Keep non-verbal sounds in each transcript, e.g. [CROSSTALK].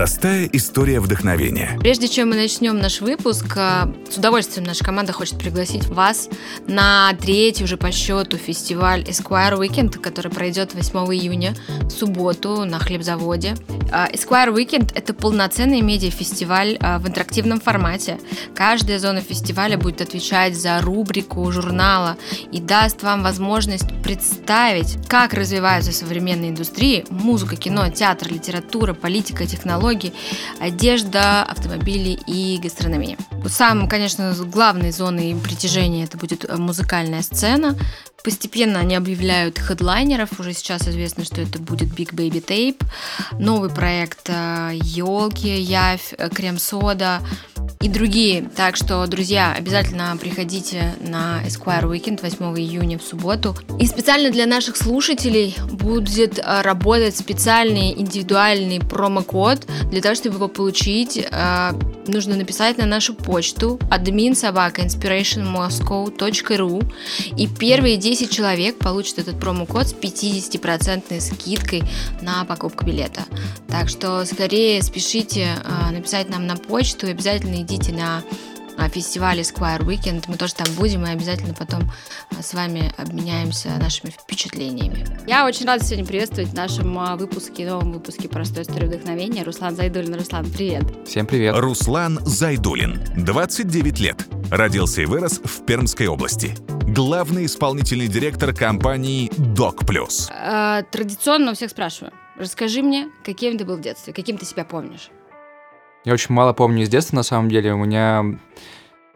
Простая история вдохновения. Прежде чем мы начнем наш выпуск, э, с удовольствием наша команда хочет пригласить вас на третий уже по счету фестиваль Esquire Weekend, который пройдет 8 июня в субботу на хлебзаводе. Э, Esquire Weekend – это полноценный медиафестиваль э, в интерактивном формате. Каждая зона фестиваля будет отвечать за рубрику журнала и даст вам возможность представить, как развиваются современные индустрии – музыка, кино, театр, литература, политика, технологии, технологий, одежда, автомобили и гастрономия. Самым, конечно, главной зоной притяжения это будет э, музыкальная сцена. Постепенно они объявляют хедлайнеров. Уже сейчас известно, что это будет Big Baby Tape. Новый проект Елки, э, Явь, э, Крем-сода и другие. Так что, друзья, обязательно приходите на Esquire Weekend 8 июня в субботу. И специально для наших слушателей будет э, работать специальный индивидуальный промокод. Для того, чтобы его получить, э, нужно написать на нашу почту admin собака inspirationmoscow.ru и первые 10 человек получат этот промокод с 50% скидкой на покупку билета. Так что скорее спешите э, написать нам на почту и обязательно идите на а, фестивале Square Weekend. Мы тоже там будем и обязательно потом а, с вами обменяемся нашими впечатлениями. Я очень рада сегодня приветствовать в нашем а, выпуске, новом выпуске «Простой истории вдохновения» Руслан Зайдулин. Руслан, привет. Всем привет. Руслан Зайдулин, 29 лет. Родился и вырос в Пермской области. Главный исполнительный директор компании Док Плюс. Традиционно у всех спрашиваю. Расскажи мне, каким ты был в детстве, каким ты себя помнишь? Я очень мало помню из детства, на самом деле. У меня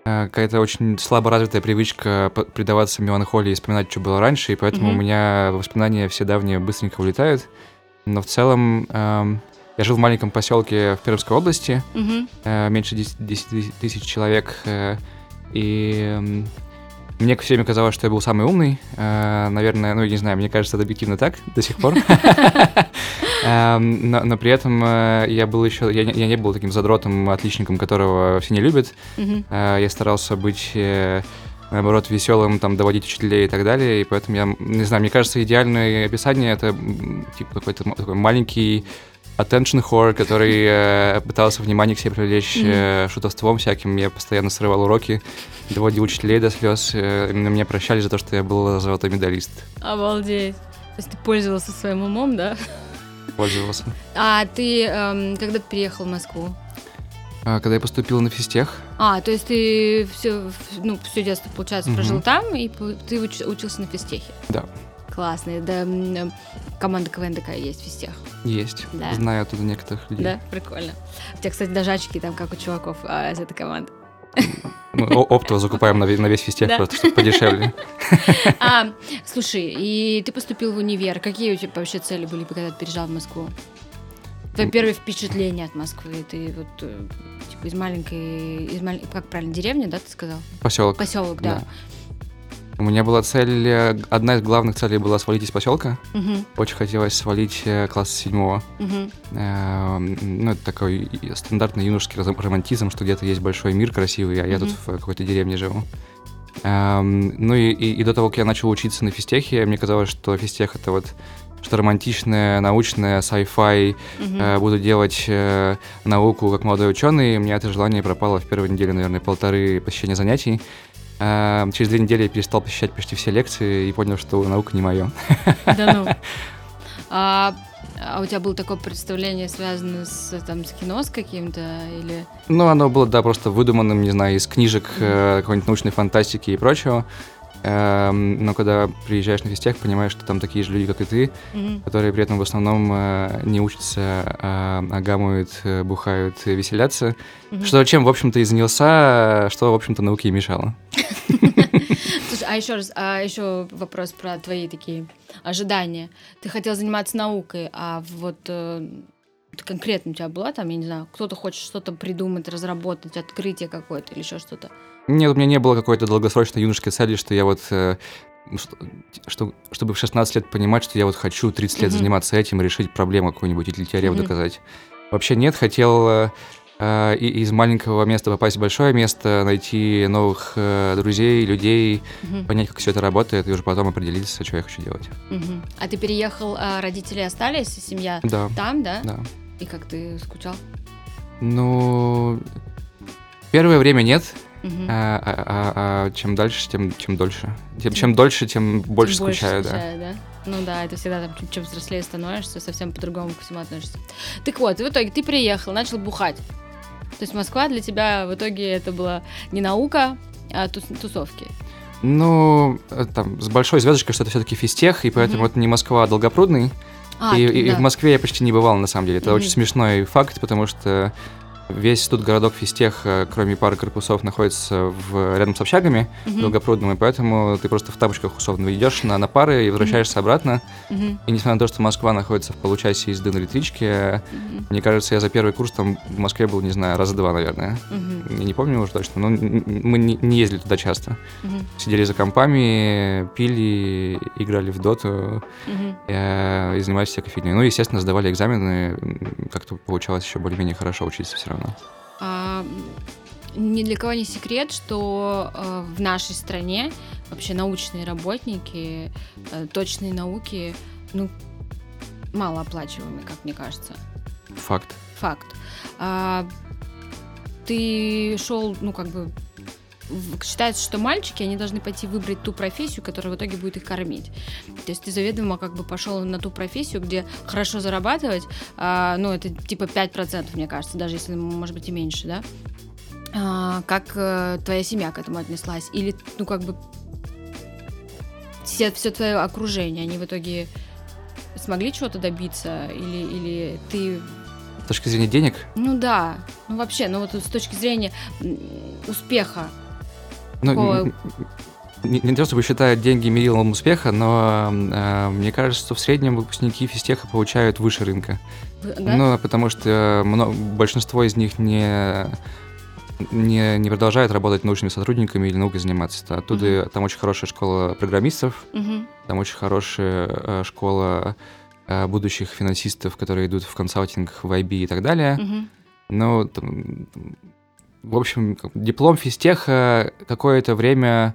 э, какая-то очень слабо развитая привычка предаваться меланхолии и вспоминать, что было раньше, и поэтому mm-hmm. у меня воспоминания все давние быстренько улетают. Но в целом э, я жил в маленьком поселке в Пермской области, mm-hmm. э, меньше 10, 10 тысяч человек, э, и э, мне все время казалось, что я был самый умный. Э, наверное, ну, не знаю, мне кажется, это объективно так до сих пор. [LAUGHS] [LAUGHS] Эм, но, но при этом э, я был еще, я, я не был таким задротом, отличником, которого все не любят. Э, я старался быть э, наоборот, веселым, там, доводить учителей и так далее, и поэтому я, не знаю, мне кажется, идеальное описание — это, типа, какой-то такой маленький attention whore, который [LAUGHS] э, пытался внимание к себе привлечь mm-hmm. э, шутовством всяким. Я постоянно срывал уроки, доводил учителей до слез. Э, на меня прощали за то, что я был золотой медалист. Обалдеть. То есть ты пользовался своим умом, да? Пользовался. А ты эм, когда ты переехал в Москву? А, когда я поступил на физтех. А, то есть ты все, ну, все детство, получается, угу. прожил там, и ты уч, учился на физтехе? Да. Классно. Да, команда КВН такая есть в физтех? Есть. Да. Знаю оттуда некоторых людей. Да, прикольно. У тебя, кстати, даже очки там, как у чуваков а, из этой команды. [LAUGHS] Мы оптово закупаем на, на весь физтех да. просто, чтобы подешевле. [LAUGHS] А, [LAUGHS] слушай, и ты поступил в универ. Какие у тебя вообще цели были, когда ты переезжал в Москву? Твои первые впечатления от Москвы? Ты вот э, типа из маленькой, из маль... как правильно, деревня, да, ты сказал? Поселок. Поселок, да. да. У меня была цель, э, одна из главных целей была свалить из поселка. Угу. Очень хотелось свалить э, класс седьмого. Угу. Э, ну, это такой стандартный юношеский романтизм, что где-то есть большой мир красивый, а я тут в какой-то деревне живу. Э, ну и, и, и до того, как я начал учиться на физтехе, мне казалось, что физтех это вот что романтичное, научное, sci-fi, угу. э, буду делать э, науку как молодой ученый. У меня это желание пропало в первой неделе, наверное, полторы посещения занятий. Эм, через две недели я перестал посещать почти все лекции и понял, что наука не мое. Да ну. [LAUGHS] А, а у тебя было такое представление, связанное с, там, с кино с каким-то или... Ну, оно было, да, просто выдуманным, не знаю, из книжек mm-hmm. какой-нибудь научной фантастики и прочего. Эм, но когда приезжаешь на физтех, понимаешь, что там такие же люди, как и ты, mm-hmm. которые при этом в основном э, не учатся, а, а гамуют, э, бухают, веселятся. Mm-hmm. Что чем, в общем-то, и занялся, что, в общем-то, науке и мешало. [LAUGHS] Слушай, а еще раз, а еще вопрос про твои такие ожидания. Ты хотел заниматься наукой, а вот э, конкретно у тебя была там, я не знаю, кто-то хочет что-то придумать, разработать, открытие какое-то или еще что-то? Нет, у меня не было какой-то долгосрочной юношеской цели, что я вот э, что, что, чтобы в 16 лет понимать, что я вот хочу 30 лет mm-hmm. заниматься этим, решить проблему какую-нибудь или теорему mm-hmm. доказать. Вообще нет, хотел э, э, из маленького места попасть в большое место, найти новых э, друзей, людей, mm-hmm. понять, как все это работает, и уже потом определиться, что я хочу делать. Mm-hmm. А ты переехал, а родители остались, семья да. там, да? Да. И как ты скучал? Ну, первое время нет. Угу. А, а, а, а чем дальше, тем чем дольше. Тем, чем дольше, тем больше тем скучаю, больше скучаю да. да. Ну да, это всегда там, чем взрослее становишься, совсем по-другому ко всему относишься. Так вот, в итоге ты приехал, начал бухать. То есть Москва для тебя в итоге это была не наука, а тус тусовки. Ну, э, там, с большой звездочкой, что это все-таки физтех, и поэтому mm-hmm. это не Москва, а Долгопрудный. А, и, да. и в Москве я почти не бывал, на самом деле. Это mm-hmm. очень смешной факт, потому что Весь тут городок физтех, э, кроме пары корпусов, находится в, рядом с общагами uh-huh. долгопрудным, и поэтому ты просто в тапочках условно идешь на, на пары и возвращаешься uh-huh. обратно. Uh-huh. И несмотря на то, что Москва находится в получасе езды на электричке, uh-huh. мне кажется, я за первый курс там в Москве был, не знаю, раза два, наверное. Uh-huh. Я не помню уже точно, но мы не, не ездили туда часто. Uh-huh. Сидели за компами, пили, играли в доту uh-huh. и, и занимались всякой фигней. Ну, естественно, сдавали экзамены, как-то получалось еще более-менее хорошо учиться все равно. А, ни для кого не секрет, что э, в нашей стране вообще научные работники, э, точные науки, ну, малооплачиваемые, как мне кажется. Факт. Факт. А, ты шел, ну, как бы считается, что мальчики, они должны пойти выбрать ту профессию, которая в итоге будет их кормить. То есть ты заведомо как бы пошел на ту профессию, где хорошо зарабатывать, а, ну, это типа 5%, мне кажется, даже если, может быть, и меньше, да? А, как а, твоя семья к этому отнеслась? Или, ну, как бы все, все твое окружение, они в итоге смогли чего-то добиться? Или, или ты с точки зрения денег? Ну да. Ну вообще, ну вот с точки зрения успеха ну, не, не то чтобы считают деньги мерилом успеха, но э, мне кажется, что в среднем выпускники физтеха получают выше рынка. Да? Ну, потому что много, большинство из них не, не, не продолжают работать научными сотрудниками или наукой заниматься. Оттуда uh-huh. там очень хорошая школа программистов, uh-huh. там очень хорошая э, школа э, будущих финансистов, которые идут в консалтинг, в IB и так далее. Uh-huh. Но там, в общем, диплом физтеха какое-то время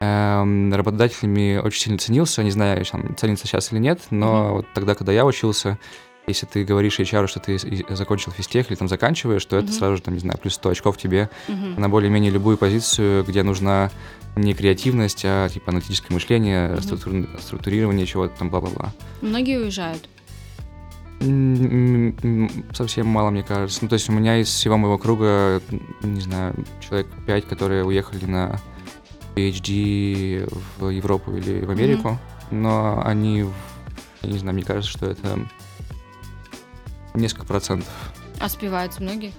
эм, работодателями очень сильно ценился. Не знаю, там, ценится сейчас или нет, но mm-hmm. вот тогда, когда я учился, если ты говоришь HR, что ты закончил физтех или там заканчиваешь, то mm-hmm. это сразу же, там, не знаю, плюс 100 очков тебе mm-hmm. на более-менее любую позицию, где нужна не креативность, а типа аналитическое мышление, mm-hmm. структур... структурирование чего-то там, бла-бла-бла. Многие уезжают. Совсем мало, мне кажется. Ну, то есть у меня из всего моего круга, не знаю, человек пять, которые уехали на PhD в Европу или в Америку, mm-hmm. но они, я не знаю, мне кажется, что это несколько процентов. А спиваются многие?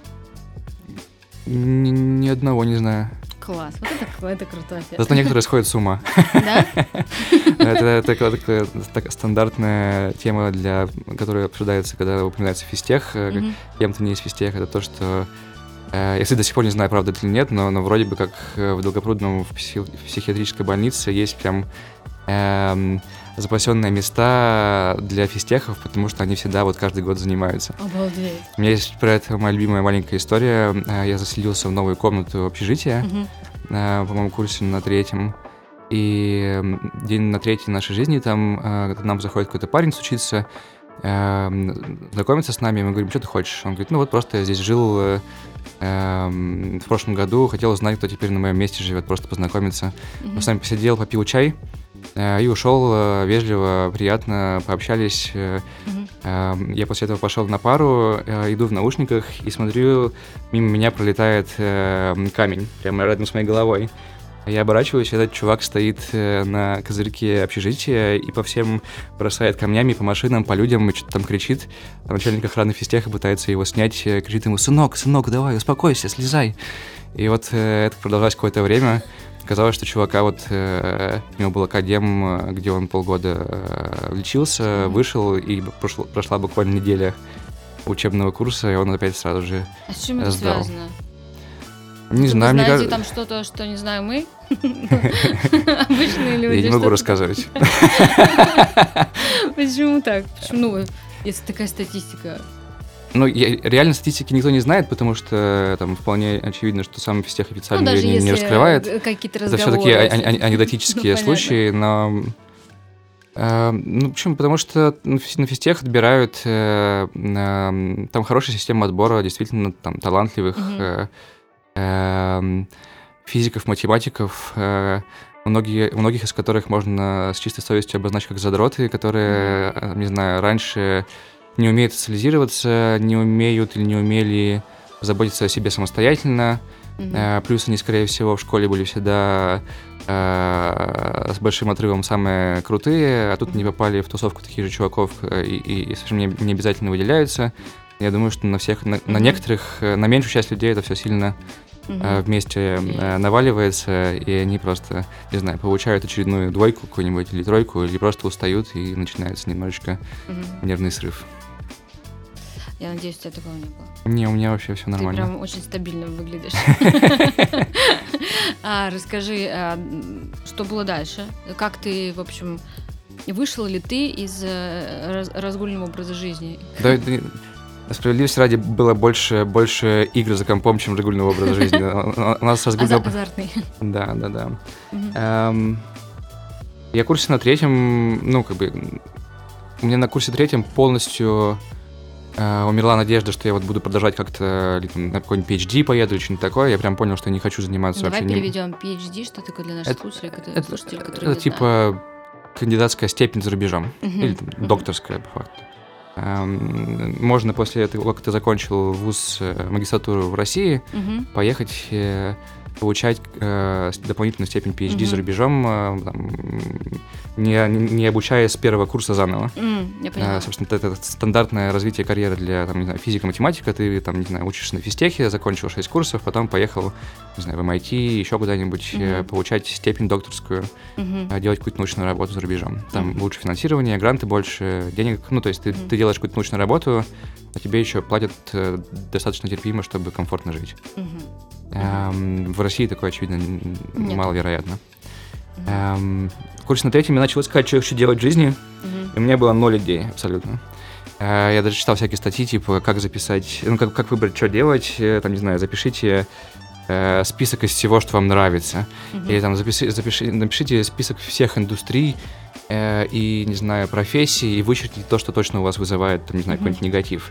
Ни, ни одного не знаю. Класс, вот это, это круто. Зато некоторые сходят с ума. Да? [LAUGHS] Это такая стандартная тема, для, которая обсуждается, когда упоминается физтех. Кем-то не из физтех, это то, что э, я, до сих пор не знаю, правда это или нет, но, но вроде бы как э, в Долгопрудном в психиатрической больнице есть прям эм, запасенные места для физтехов, потому что они всегда вот каждый год занимаются. Обалдеть. У меня есть про это моя любимая маленькая история. Э, я заселился в новую комнату общежития, угу. по моему курсе на третьем. И день на третий нашей жизни там э, к нам заходит какой-то парень учиться, знакомиться с нами, мы говорим, что ты хочешь? Он говорит, ну вот просто я здесь жил в прошлом году, хотел узнать, кто теперь на моем месте живет, просто познакомиться. Mm-hmm. Мы с вами посидел, попил чай, Э, и ушел э, вежливо, приятно, пообщались. Mm-hmm. Я после этого пошел на пару, иду в наушниках и смотрю, мимо меня пролетает камень прямо рядом с моей головой. Я оборачиваюсь, этот чувак стоит на козырьке общежития и по всем бросает камнями, по машинам, по людям, и что-то там кричит. А начальник охраны физтеха пытается его снять, кричит ему, сынок, сынок, давай, успокойся, слезай. И вот это продолжалось какое-то время. Казалось, что чувака вот, э, у него был академ, где он полгода э, лечился, mm-hmm. вышел, и прошло, прошла буквально неделя учебного курса, и он опять сразу же А с чем это сдал. связано? Не знаю, мне кажется... там что-то, что не знаю мы? [LAUGHS] Обычные люди. Я не могу рассказывать. [LAUGHS] Почему так? Почему, ну, если такая статистика? Ну, я, реально статистики никто не знает, потому что там вполне очевидно, что сам физтех официально ну, ее не, не раскрывает. какие-то Это все-таки анекдотические [LAUGHS] случаи, но Э, ну, почему? Потому что на физтех отбирают, э, э, там хорошая система отбора действительно там талантливых угу. э, физиков, математиков, э, многие, многих из которых можно с чистой совестью обозначить как задроты, которые, mm не знаю, раньше не умеют социализироваться, не умеют или не умели заботиться о себе самостоятельно. Mm-hmm. Плюс они, скорее всего, в школе были всегда э, с большим отрывом самые крутые, а тут они попали в тусовку таких же чуваков э, и, и, и совершенно не, не обязательно выделяются. Я думаю, что на всех, на, на некоторых, на меньшую часть людей это все сильно угу. вместе okay. наваливается, и они просто, не знаю, получают очередную двойку какую-нибудь или тройку, или просто устают, и начинается немножечко угу. нервный срыв. Я надеюсь, у тебя такого не было. Не, у меня вообще все нормально. Ты прям очень стабильно выглядишь. [LAUGHS] А, расскажи, а, что было дальше? Как ты, в общем, вышел ли ты из э, разгульного образа жизни? Да, Справедливости ради было больше, больше игр за компом, чем регулярного образа жизни. [LAUGHS] У нас разгульный... Азартный. Да, да, да. Эм, я курсе на третьем, ну, как бы... У меня на курсе третьем полностью э, умерла надежда, что я вот буду продолжать как-то на какой-нибудь PhD поеду или что-нибудь такое. Я прям понял, что не хочу заниматься Давай вообще... переведем PhD, что такое для наших слушателей, которые, слушателей, которые Это типа кандидатская степень за рубежом. Или докторская, по факту. Эм, можно после того, как ты закончил вуз э, магистратуру в России, угу. поехать э, получать э, дополнительную степень PhD mm-hmm. за рубежом, э, там, не, не обучаясь с первого курса заново. Mm, я поняла. Э, собственно, это, это стандартное развитие карьеры для там, не знаю, физика, математика. Ты там, не знаю, учишься на физтехе, закончил 6 курсов, потом поехал, не знаю, в MIT, еще куда-нибудь mm-hmm. получать степень докторскую, mm-hmm. делать какую-то научную работу за рубежом. Там mm-hmm. лучше финансирование, гранты больше, денег. Ну, то есть ты, mm-hmm. ты делаешь какую-то научную работу, а тебе еще платят э, достаточно терпимо, чтобы комфортно жить. Mm-hmm. Эм, в России такое, очевидно, Нет. маловероятно. Эм, курс на третьем я начал искать, что я хочу делать в жизни, и у меня было ноль идей абсолютно. Э, я даже читал всякие статьи, типа, как записать, ну, как, как выбрать, что делать, э, там, не знаю, запишите э, список из всего, что вам нравится. Угу. Или там запиши, запиши, напишите список всех индустрий э, и, не знаю, профессий, и вычеркните то, что точно у вас вызывает, там, не знаю, какой-нибудь негатив.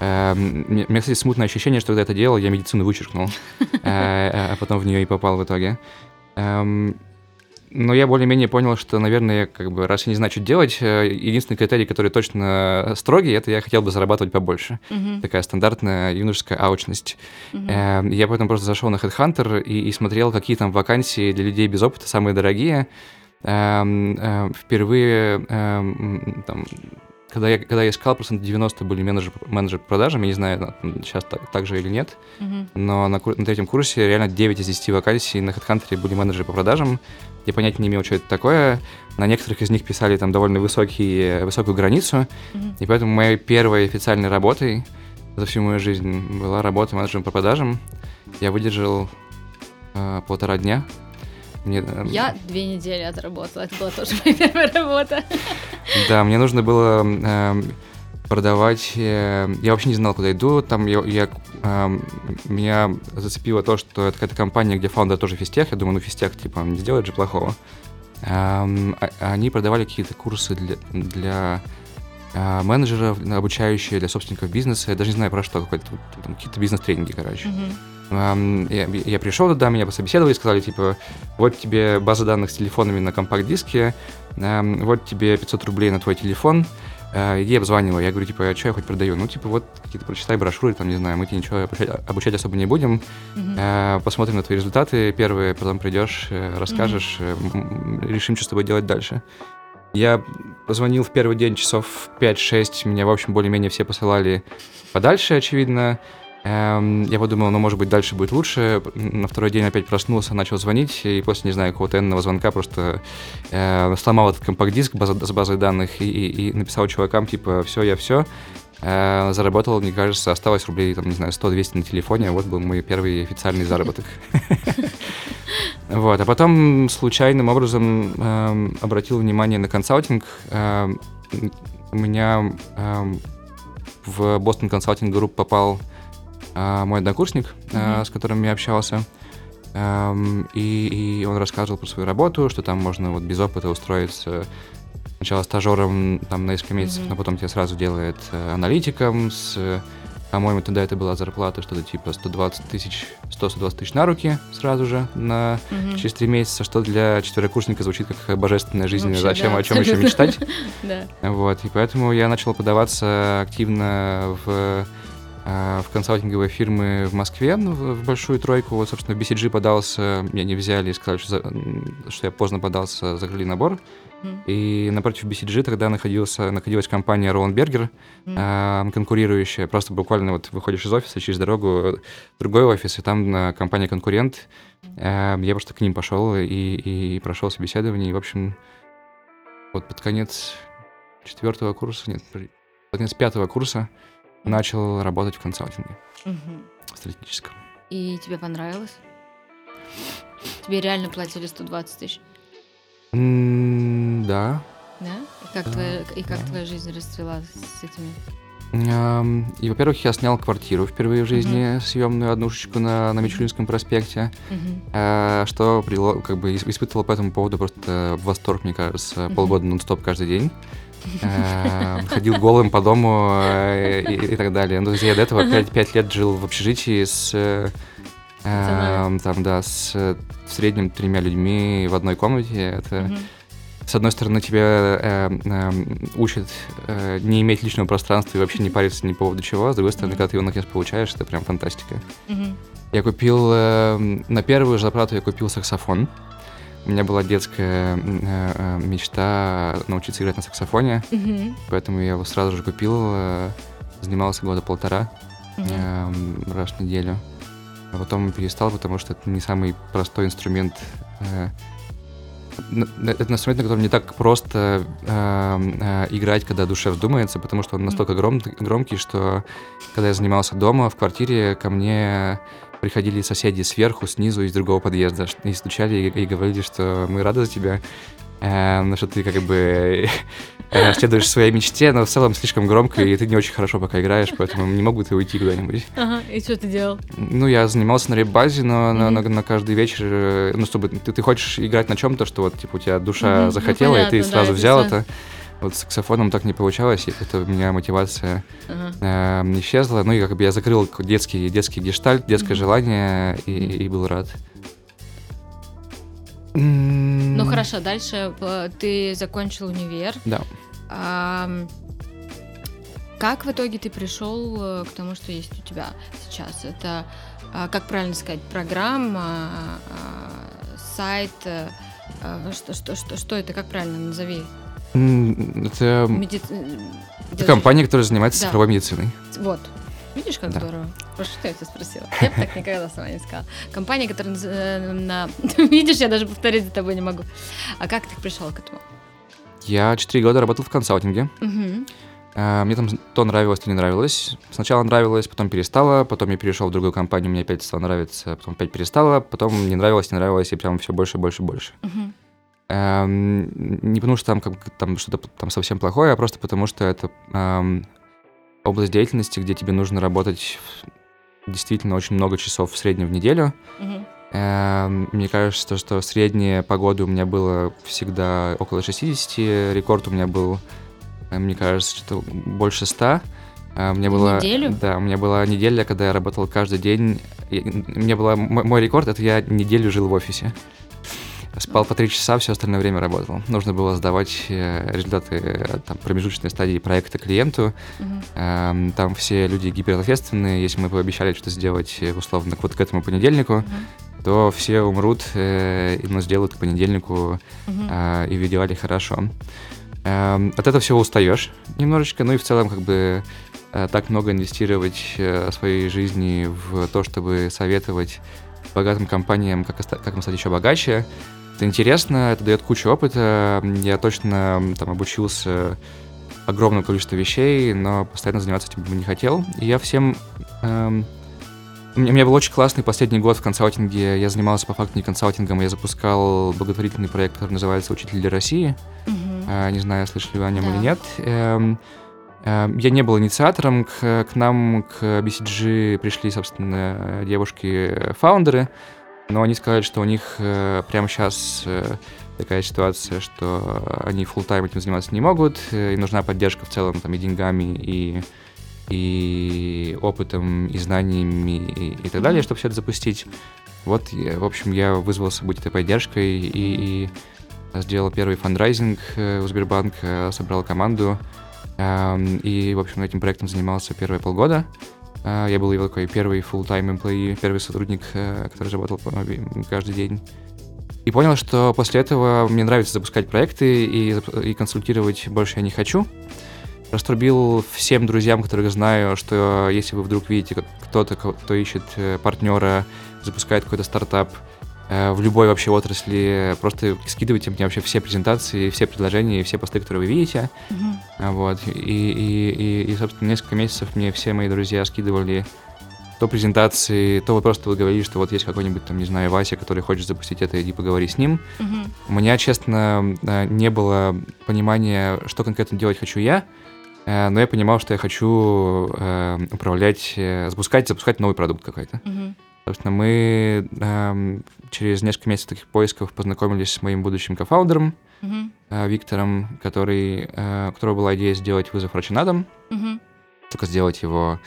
Э, у меня, кстати, смутное ощущение, что когда это делал, я медицину вычеркнул, [LAUGHS] э, а потом в нее и попал в итоге. Эм, но я более-менее понял, что, наверное, как бы, раз я не знаю, что делать, э, единственный критерий, который точно строгий, это я хотел бы зарабатывать побольше. Uh-huh. Такая стандартная юношеская аучность. Uh-huh. Я поэтому просто зашел на Headhunter и, и смотрел, какие там вакансии для людей без опыта самые дорогие. Эм, э, впервые эм, там, когда я, когда я искал, процентов 90 были менеджер, менеджер по продажам, я не знаю, сейчас так, так же или нет, uh-huh. но на, на третьем курсе реально 9 из 10 вакансий на HeadHunter были менеджеры по продажам. Я понятия не имел, что это такое. На некоторых из них писали там довольно высокий, высокую границу, uh-huh. и поэтому моей первой официальной работой за всю мою жизнь была работа менеджером по продажам. Я выдержал э, полтора дня, мне... Э, я две недели отработала, это была тоже [LAUGHS] моя первая работа. Да, мне нужно было э, продавать... Э, я вообще не знал, куда иду. Там я, я, э, меня зацепило то, что это какая-то компания, где фаундер тоже физтех. Я думаю, ну физтех, типа, не сделает же плохого. А, они продавали какие-то курсы для, для э, менеджеров, обучающие для собственников бизнеса. Я даже не знаю про что, какие-то бизнес-тренинги, короче. Я, я пришел туда, меня пособеседовали, сказали, типа, вот тебе база данных с телефонами на компакт-диске, вот тебе 500 рублей на твой телефон, э, я обзваниваю, я говорю, типа, а что я хоть продаю? Ну, типа, вот какие-то прочитай брошюры, там, не знаю, мы тебе ничего обучать, обучать особо не будем, mm-hmm. посмотрим на твои результаты первые, потом придешь, э, расскажешь, mm-hmm. решим, что с тобой делать дальше. Я позвонил в первый день часов 5-6, меня, в общем, более-менее все посылали подальше, очевидно. Эм, я подумал, ну, может быть, дальше будет лучше. На второй день опять проснулся, начал звонить, и после, не знаю, какого-то энного звонка просто э, сломал этот компакт-диск база, с базой данных и, и, и написал чувакам, типа, все, я все. Э, заработал, мне кажется, осталось рублей, там, не знаю, 100-200 на телефоне. Вот был мой первый официальный заработок. Вот, а потом случайным образом эм, обратил внимание на консалтинг. Эм, у меня в Boston Consulting Group попал а, мой однокурсник, mm-hmm. с которым я общался. И, и он рассказывал про свою работу, что там можно вот без опыта устроиться сначала стажером там на несколько месяцев, mm-hmm. но потом тебя сразу делает э, аналитиком с по-моему, тогда это была зарплата что-то типа 120 тысяч, 100-120 тысяч на руки сразу же на угу. через три месяца, что для четверокурсника звучит как божественная жизнь. Вообще, Зачем, да, о чем еще мечтать? [LAUGHS] да. Вот, и поэтому я начал подаваться активно в а, в консалтинговые фирмы в Москве, ну, в большую тройку. Вот, собственно, в BCG подался, меня не взяли и сказали, что, что я поздно подался, закрыли набор. И напротив BCG тогда находился, находилась компания Roland Berger, mm. э, конкурирующая. Просто буквально вот выходишь из офиса, через дорогу в другой офис, и там э, компания-конкурент. Э, я просто к ним пошел и, и, и прошел собеседование. И, в общем, вот под конец четвертого курса, нет, под конец пятого курса начал работать в консалтинге mm-hmm. стратегическом. И тебе понравилось? Тебе реально платили 120 тысяч? Да. Да? И как, да, твоя, и как да. твоя жизнь расцвела с этими? И, во-первых, я снял квартиру впервые в жизни, uh-huh. съемную однушечку на, на Мичуринском проспекте, uh-huh. что как бы испытывал по этому поводу просто восторг, мне кажется, uh-huh. полгода нон-стоп каждый день. Ходил голым по дому э, и, так далее. Ну, я до этого uh-huh. 5, лет жил в общежитии с Э, там, да, с в среднем тремя людьми в одной комнате. Это, с одной стороны, тебя э, э, учат э, не иметь личного пространства и вообще не париться ни по поводу чего. С другой стороны, mm-hmm. когда ты его наконец получаешь, это прям фантастика. Mm-hmm. Я купил, э, на первую зарплату я купил саксофон. У меня была детская э, э, мечта научиться играть на саксофоне, mm-hmm. поэтому я его сразу же купил, э, занимался года полтора э, раз в неделю а потом перестал, потому что это не самый простой инструмент. Это инструмент, на котором не так просто играть, когда душе вздумается, потому что он настолько гром, громкий, что когда я занимался дома, в квартире, ко мне приходили соседи сверху, снизу, из другого подъезда, и стучали и, и говорили, что мы рады за тебя, э, ну, что ты как бы [LAUGHS] э, следуешь своей мечте, но в целом слишком громко, и ты не очень хорошо пока играешь, поэтому не могу ты уйти куда-нибудь. Ага, и что ты делал? Ну, я занимался на реп-базе, но mm-hmm. на, на, на каждый вечер, э, ну, чтобы ты, ты хочешь играть на чем-то, что вот, типа, у тебя душа mm-hmm. Захотела, ну, понятно, и ты сразу да, взял это. Вот с саксофоном так не получалось, и это у меня мотивация uh-huh. э, исчезла. Ну и как бы я закрыл детский, детский гештальт, детское uh-huh. желание и, и был рад. Ну хорошо, дальше э, ты закончил универ. Да. А, как в итоге ты пришел э, к тому, что есть у тебя сейчас? Это, а, как правильно сказать, программа, сайт, э, что, что, что, что это, как правильно назови? Это, Меди... это компания, которая занимается да. цифровой медициной. Вот, Видишь, как да. здорово? Просто что я тебя спросила? Я бы так никогда сама не сказала. Компания, которая э, на... [LAUGHS] Видишь, я даже повторить за тобой не могу. А как ты пришел к этому? Я четыре года работал в консалтинге. Угу. Мне там то нравилось, то не нравилось. Сначала нравилось, потом перестало, потом я перешел в другую компанию, мне опять стало нравиться, потом опять перестало, потом не нравилось, не нравилось, и прям все больше, больше, больше. Угу. Не потому что там, как, там что-то там совсем плохое, а просто потому что это эм, область деятельности, где тебе нужно работать действительно очень много часов в среднем в неделю. Угу. Мне кажется, что средняя погода у меня было всегда около 60, рекорд у меня был, э, мне кажется, что больше 100. А, мне было, неделю? Да, у меня была неделя, когда я работал каждый день. У меня была мой рекорд, это я неделю жил в офисе. Спал по три часа, все остальное время работал. Нужно было сдавать э, результаты э, там, промежуточной стадии проекта клиенту. Uh-huh. Там все люди гиперответственные. Если мы пообещали что-то сделать э, условно вот к этому понедельнику, uh-huh. то все умрут, и ну, сделают к понедельнику uh-huh. и в идеале хорошо. От этого всего устаешь немножечко, ну и в целом как бы так много инвестировать своей жизни в то, чтобы советовать богатым компаниям, как, как им стать еще богаче, это интересно, это дает кучу опыта. Я точно там обучился огромному количеству вещей, но постоянно заниматься этим не хотел. И я всем... Эм, у меня был очень классный последний год в консалтинге. Я занимался по факту не консалтингом, я запускал благотворительный проект, который называется «Учитель для России». Uh-huh. Э, не знаю, слышали вы о нем да. или нет. Эм, э, я не был инициатором. К, к нам, к BCG пришли, собственно, девушки-фаундеры, но они сказали, что у них э, прямо сейчас э, такая ситуация, что они full тайм этим заниматься не могут, и нужна поддержка в целом там и деньгами, и, и опытом, и знаниями, и, и так далее, чтобы все это запустить. Вот, в общем, я вызвался быть этой поддержкой и, и сделал первый фандрайзинг у Сбербанка, собрал команду, и, в общем, этим проектом занимался первые полгода. А, я был его такой первый full-time employee, первый сотрудник, э, который работал каждый день. И понял, что после этого мне нравится запускать проекты и, и консультировать больше я не хочу. Раструбил всем друзьям, которых знаю, что если вы вдруг видите кто-то, кто ищет э, партнера, запускает какой-то стартап, в любой вообще отрасли. Просто скидывайте мне вообще все презентации, все предложения, все посты, которые вы видите. Uh-huh. Вот. И, и, и, и, собственно, несколько месяцев мне все мои друзья скидывали то презентации, то вы просто вы говорили, что вот есть какой-нибудь там, не знаю, Вася, который хочет запустить это, иди поговори с ним. Uh-huh. У меня, честно, э, не было понимания, что конкретно делать хочу я, но я понимал, что я хочу управлять, запускать, запускать новый продукт какой-то. Uh-huh. Собственно, мы эм, через несколько месяцев таких поисков познакомились с моим будущим кофаундером mm-hmm. э, Виктором, который, э, у которого была идея сделать вызов врача на дом, mm-hmm. только сделать его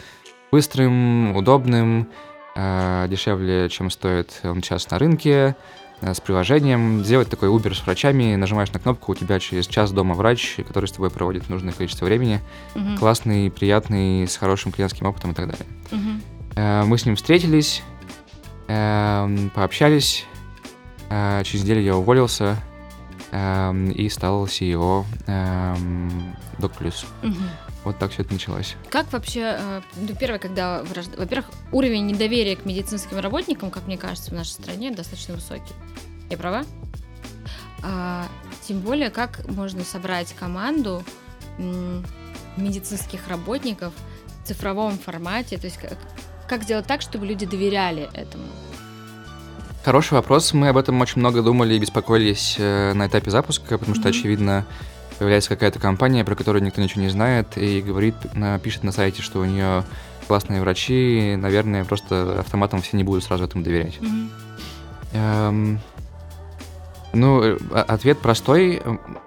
быстрым, удобным, э, дешевле, чем стоит он сейчас на рынке, э, с приложением, сделать такой Uber с врачами, нажимаешь на кнопку, у тебя через час дома врач, который с тобой проводит нужное количество времени, mm-hmm. классный, приятный, с хорошим клиентским опытом и так далее. Mm-hmm. Э, мы с ним встретились, пообщались. Э, через неделю я уволился эм, и стал CEO эм, Doc Plus. Угу. Вот так все это началось. Как вообще, э, ну, первое, когда, во-первых, уровень недоверия к медицинским работникам, как мне кажется, в нашей стране достаточно высокий. Я права? А, тем более, как можно собрать команду медицинских работников в цифровом формате, то есть как, сделать так, чтобы люди доверяли этому? Хороший вопрос. Мы об этом очень много думали и беспокоились э, на этапе запуска, потому что, mm-hmm. очевидно, появляется какая-то компания, про которую никто ничего не знает, и говорит, пишет на сайте, что у нее классные врачи, наверное, просто автоматом все не будут сразу этому доверять. Mm-hmm. Эм, ну, э, ответ простой.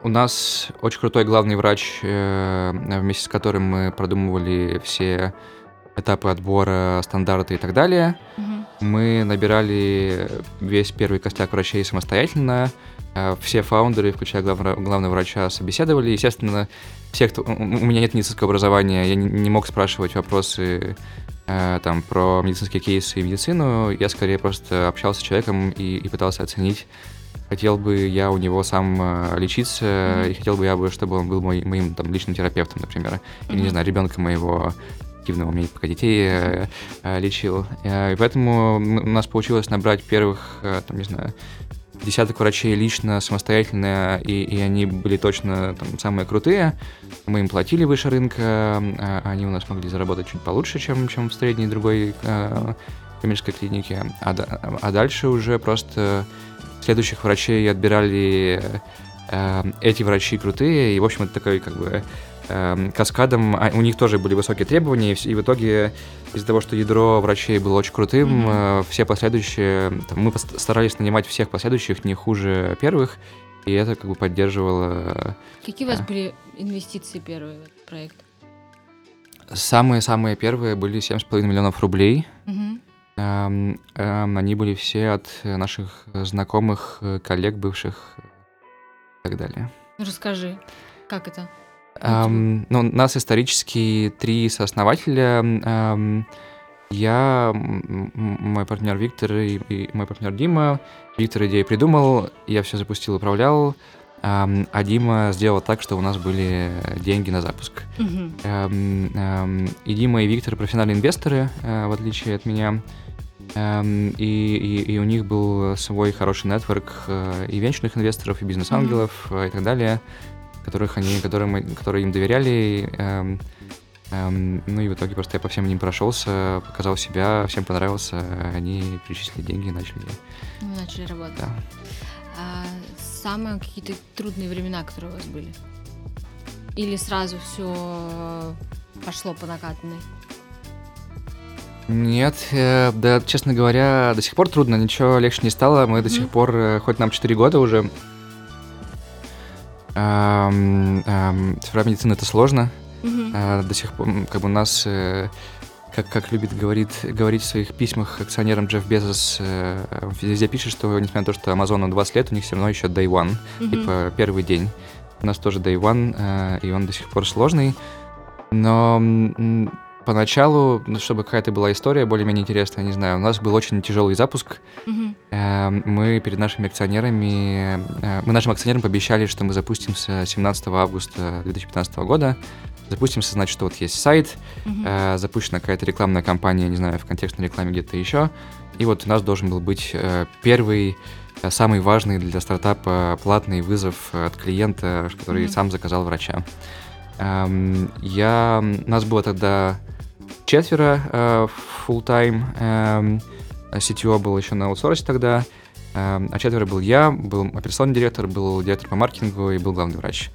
У нас очень крутой главный врач, э, вместе с которым мы продумывали все этапы отбора, стандарты и так далее. Угу. Мы набирали весь первый костяк врачей самостоятельно. Э, все фаундеры, включая главного, главного врача, собеседовали. Естественно, все, кто... У меня нет медицинского образования, я не мог спрашивать вопросы э, там, про медицинские кейсы и медицину. Я скорее просто общался с человеком и, и пытался оценить, хотел бы я у него сам э, лечиться, mm-hmm. и хотел бы я бы, чтобы он был мой, моим там, личным терапевтом, например. Mm-hmm. Или, не знаю, ребенка моего активного, у меня пока детей э, э, лечил. Э, поэтому у нас получилось набрать первых, там, не знаю, десяток врачей лично, самостоятельно, и, и они были точно там, самые крутые. Мы им платили выше рынка, а они у нас могли заработать чуть получше, чем, чем в средней другой э, коммерческой клинике. А, а дальше уже просто следующих врачей отбирали э, эти врачи крутые, и, в общем, это такой как бы Эм, каскадом, а, у них тоже были высокие требования, и в итоге из-за того, что ядро врачей было очень крутым, mm-hmm. все последующие, там, мы старались нанимать всех последующих не хуже первых, и это как бы поддерживало... Какие у вас были инвестиции первые в этот проект? Самые-самые первые были 7,5 миллионов рублей. Mm-hmm. Эм, эм, они были все от наших знакомых, коллег бывших и так далее. Расскажи, как это? Эм, ну, нас исторически три сооснователя. Эм, я, мой партнер Виктор и, и мой партнер Дима. Виктор идею придумал, я все запустил, управлял. Эм, а Дима сделал так, что у нас были деньги на запуск. Mm-hmm. Эм, эм, и Дима и Виктор профессиональные инвесторы, э, в отличие от меня. Эм, и, и, и у них был свой хороший нетворк э, и венчурных инвесторов, и бизнес-ангелов mm-hmm. и так далее которых они, которым, которые им доверяли. Эм, эм, ну и в итоге просто я по всем ним прошелся, показал себя, всем понравился, они перечислили деньги и начали. Ну, начали работать. Да. А, самые какие-то трудные времена, которые у вас были? Или сразу все пошло по накатанной? Нет, э, да, честно говоря, до сих пор трудно, ничего легче не стало. Мы mm-hmm. до сих пор, э, хоть нам 4 года уже, цифровая медицина это сложно. Э, до сих пор, как бы у нас, э, как, как любит говорит, говорить в своих письмах акционерам Джефф Безос, э, везде пишет, что несмотря на то, что Амазону 20 лет, у них все равно еще day one, типа первый день. У нас тоже day one, э, и он до сих пор сложный. Но поначалу, ну, чтобы какая-то была история более-менее интересная, не знаю, у нас был очень тяжелый запуск. Э, Мы перед нашими акционерами, э, мы нашим акционерам пообещали, что мы запустимся 17 августа 2015 года. Запустимся, значит, что вот есть сайт, э, запущена какая-то рекламная кампания, не знаю, в контекстной рекламе где-то еще. И вот у нас должен был быть э, первый, самый важный для стартапа платный вызов от клиента, который Мгм. сам заказал врача. Эм, Я, нас было тогда четверо э, full-time. CTO был еще на аутсорсе тогда. эм, А четверо был я, был операционный директор, был директор по маркетингу и был главный врач.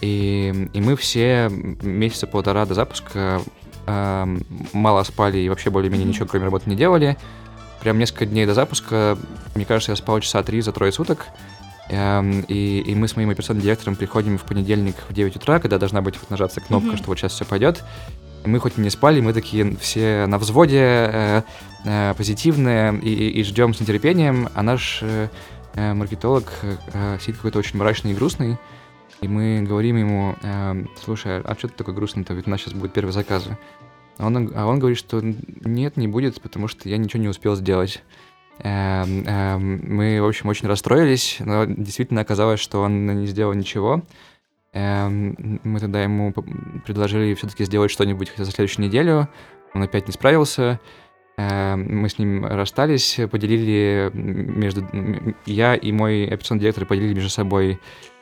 И, и мы все месяца полтора до запуска эм, мало спали и вообще более-менее ничего кроме работы не делали. Прям несколько дней до запуска, мне кажется, я спал часа три за трое суток. И, и мы с моим операционным директором приходим в понедельник в 9 утра, когда должна быть вот нажаться кнопка, Мгм. что вот сейчас все пойдет. Мы хоть и не спали, мы такие все на взводе, э, э, позитивные, и, и- ждем с нетерпением, а наш э, э, маркетолог э, сидит какой-то очень мрачный и грустный, и мы говорим ему, эм, слушай, а что ты такой грустный-то, ведь у нас сейчас будут первые заказы. А он, а он говорит, что нет, не будет, потому что я ничего не успел сделать. Эм, эм, мы, в общем, очень расстроились, но действительно оказалось, что он не сделал ничего. Эм, мы тогда ему предложили все-таки сделать что-нибудь хотя за следующую неделю. Он опять не справился. Эм, Мы с ним расстались, поделили между... Я и мой операционный директор поделили между собой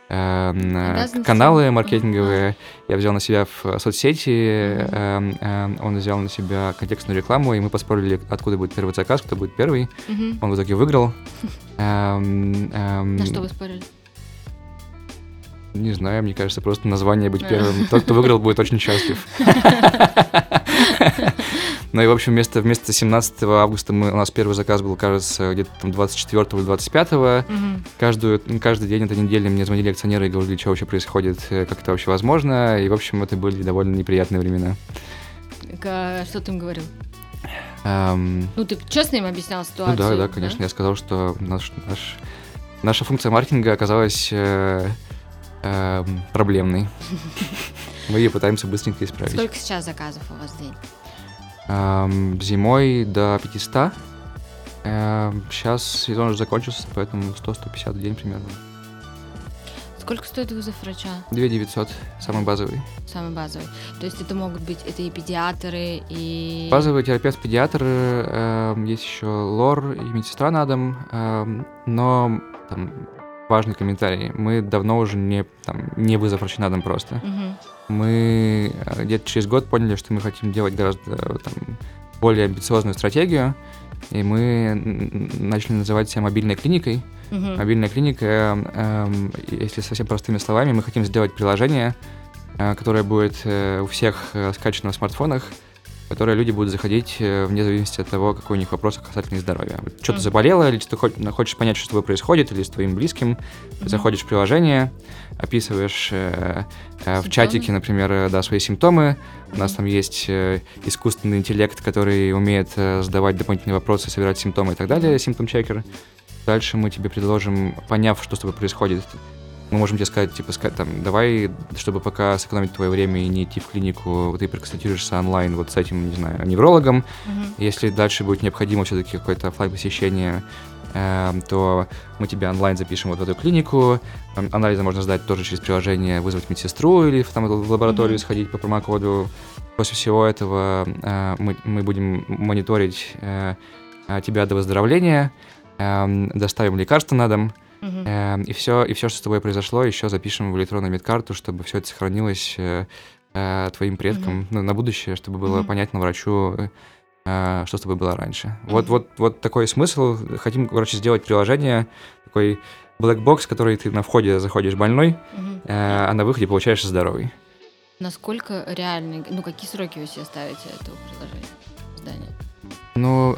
эм, каналы маркетинговые. Я взял на себя в соцсети, он взял на себя контекстную рекламу, и мы поспорили, откуда будет первый заказ, кто будет первый. Он в итоге выиграл. [LAUGHS] На что вы спорили? Не знаю, мне кажется, просто название быть А. первым. Тот, кто выиграл, будет очень счастлив. [LAUGHS] Ну и, в общем, вместо, вместо 17 августа мы, у нас первый заказ был, кажется, где-то там 24 или 25. Мгм. Каждую, каждый день этой недели мне звонили акционеры и говорили, что вообще происходит, э, как это вообще возможно. И, в общем, это были довольно неприятные времена. Ка- Что ты им говорил? Эм, Ну, ты честно им объяснял ну ситуацию? да, да, конечно. Я сказал, что наш, наш- наша функция маркетинга оказалась э, эм, проблемной. [LAUGHS] Мы ее пытаемся быстренько исправить. Сколько сейчас заказов у вас в день? Эм, зимой до 500. сейчас сезон уже закончился, поэтому 100-150 в день примерно. Сколько стоит вызов врача? 2 900, самый базовый. Самый базовый. То есть это могут быть это и педиатры, и... Базовый терапевт-педиатр, эм, есть еще лор и медсестра на дом, эм, но там важный комментарий. Мы давно уже не, там, не вызов врача на дом просто. Мгм. Мы э, где-то через год поняли, что мы хотим делать гораздо э, там, более амбициозную стратегию, и мы начали называть себя мобильной клиникой. Мгм. Мобильная клиника, эм, если совсем простыми словами, мы хотим сделать приложение, э, которое будет э, у всех э, скачано в смартфонах, в которое люди будут заходить э, вне зависимости от того, какой у них вопрос касательно здоровья. Вот Что-то Мгм. заболело, или ты хо- хочешь понять, что с тобой происходит, или с твоим близким, ты Мгм. заходишь в приложение, описываешь э, э, в чатике, например, э, да, свои симптомы. У нас там есть э, искусственный интеллект, который умеет э, задавать дополнительные вопросы, собирать симптомы и так далее, симптом-чекер. Дальше мы тебе предложим, поняв, что с тобой происходит, мы можем тебе сказать, типа, сказать, там, давай, чтобы пока сэкономить твое время и не идти в клинику, ты проконсультируешься онлайн вот с этим, не знаю, неврологом. Мгм. Если дальше будет необходимо все-таки какое-то офлайн посещение, эм, то мы тебя онлайн запишем вот в эту клинику. Анализы можно сдать тоже через приложение, вызвать медсестру или в, там, в лабораторию Мгм. сходить по промокоду. После всего этого э, мы, мы будем мониторить э, э, тебя до выздоровления, эм, доставим лекарства на дом, Мгм. Эм, и все, и все, что с тобой произошло, еще запишем в электронную медкарту, чтобы все это сохранилось э, э, твоим предкам ну, на будущее, чтобы было Мгм. понятно врачу, э, что с тобой было раньше. Вот, Мгм. вот, вот такой смысл. Хотим, короче, сделать приложение, такой black box, который ты на входе заходишь больной, Мгм. э, а на выходе получаешься здоровый. Насколько реальный, ну какие сроки вы себе ставите этого приложения, здания? Ну,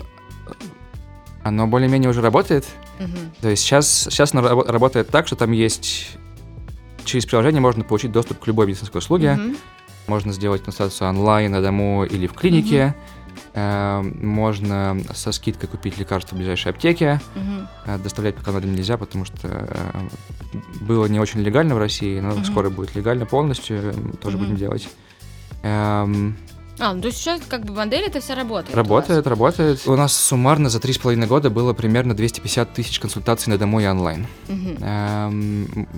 оно более-менее уже работает. Мгм. То есть сейчас, сейчас рабо- работает так, что там есть через приложение можно получить доступ к любой медицинской услуге. Mm-hmm. Можно сделать консультацию онлайн на дому или в клинике. Mm-hmm. Можно со скидкой купить лекарства в ближайшей аптеке. Mm-hmm. Доставлять пока надо нельзя, потому что было не очень легально в России, но mm-hmm. скоро будет легально полностью, тоже mm-hmm. будем делать. Эм, а, ну то есть сейчас как бы модель это вся работает. Работает, у работает. У нас суммарно за три с половиной года было примерно 250 тысяч консультаций на дому и онлайн. Угу. Эм,